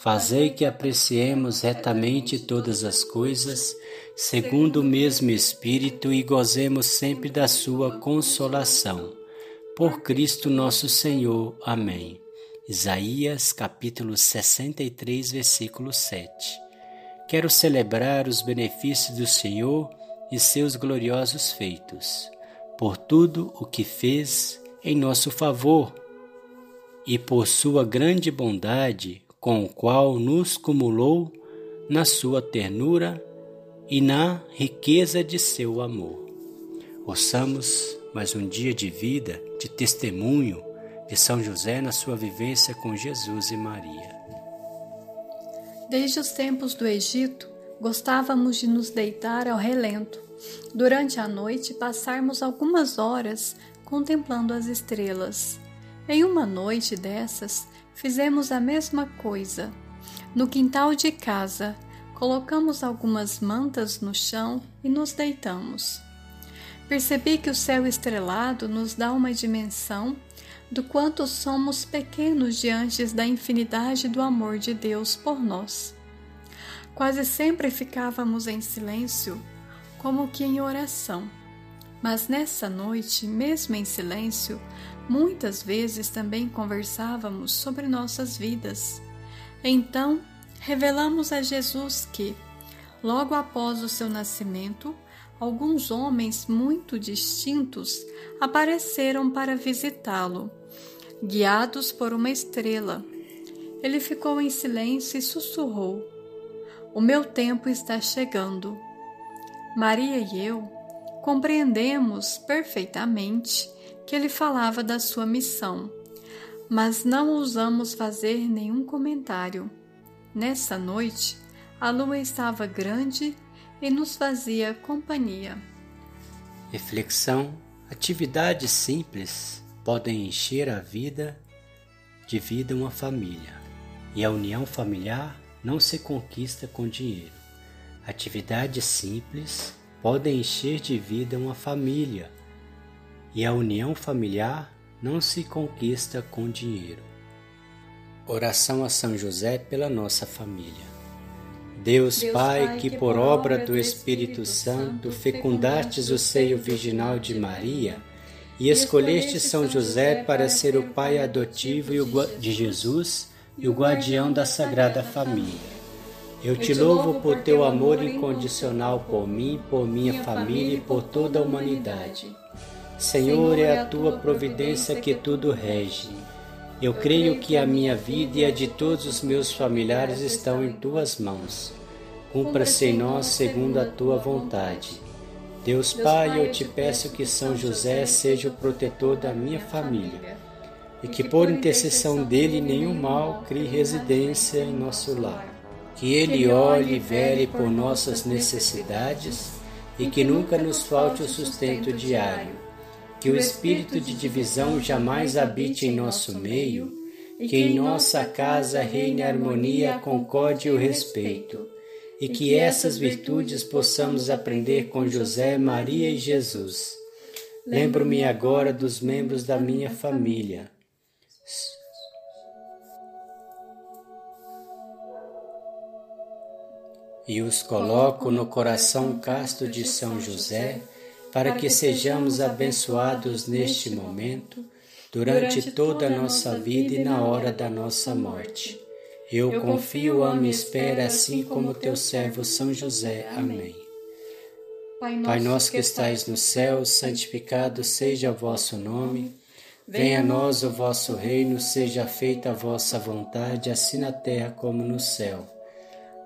Fazei que apreciemos retamente todas as coisas, segundo o mesmo Espírito, e gozemos sempre da Sua consolação. Por Cristo nosso Senhor. Amém. Isaías capítulo 63, versículo 7. Quero celebrar os benefícios do Senhor e seus gloriosos feitos, por tudo o que fez em nosso favor e por sua grande bondade com o qual nos cumulou na sua ternura e na riqueza de seu amor. Ouçamos mais um dia de vida, de testemunho de São José na sua vivência com Jesus e Maria. Desde os tempos do Egito, gostávamos de nos deitar ao relento. Durante a noite, passarmos algumas horas contemplando as estrelas. Em uma noite dessas, fizemos a mesma coisa. No quintal de casa, colocamos algumas mantas no chão e nos deitamos. Percebi que o céu estrelado nos dá uma dimensão do quanto somos pequenos diante da infinidade do amor de Deus por nós. Quase sempre ficávamos em silêncio, como que em oração. Mas nessa noite, mesmo em silêncio, Muitas vezes também conversávamos sobre nossas vidas. Então, revelamos a Jesus que, logo após o seu nascimento, alguns homens muito distintos apareceram para visitá-lo, guiados por uma estrela. Ele ficou em silêncio e sussurrou: O meu tempo está chegando. Maria e eu compreendemos perfeitamente que ele falava da sua missão, mas não ousamos fazer nenhum comentário. Nessa noite, a lua estava grande e nos fazia companhia. Reflexão: atividades simples podem encher a vida de vida uma família, e a união familiar não se conquista com dinheiro. Atividades simples podem encher de vida uma família e a união familiar não se conquista com dinheiro. Oração a São José pela nossa família. Deus, Deus Pai, que por obra do Espírito Santo fecundastes o seio virginal de Maria e escolheste São José para ser o pai adotivo de Jesus e o guardião da Sagrada Família. Eu te louvo por teu amor incondicional por mim, por minha família e por toda a humanidade. Senhor, é a tua providência que tudo rege. Eu creio que a minha vida e a de todos os meus familiares estão em tuas mãos. Cumpra-se em nós segundo a tua vontade. Deus Pai, eu te peço que São José seja o protetor da minha família e que por intercessão dele nenhum mal crie residência em nosso lar. Que ele olhe e vele por nossas necessidades e que nunca nos falte o sustento diário que o espírito de divisão jamais habite em nosso meio, que em nossa casa reine a harmonia, concórdia e o respeito, e que essas virtudes possamos aprender com José, Maria e Jesus. Lembro-me agora dos membros da minha família. E os coloco no coração casto de São José para que sejamos abençoados neste momento, durante toda a nossa vida e na hora da nossa morte. Eu confio, amo e espero, assim como teu servo São José. Amém. Pai nosso que estais no céu, santificado seja o vosso nome. Venha a nós o vosso reino, seja feita a vossa vontade, assim na terra como no céu.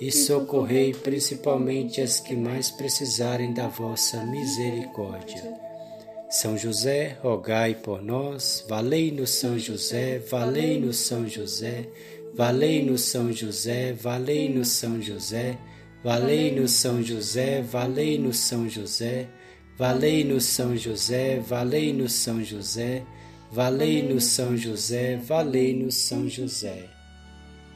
e socorrei principalmente as que mais precisarem da vossa misericórdia. São José, rogai por nós, valei-nos São José, valei-nos São José, valei-nos São José, valei-nos São José, Valei-nos São José, valei-nos São José, valei-nos São José, valei-nos São José, valei-nos São José, valei-nos São José.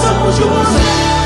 São José.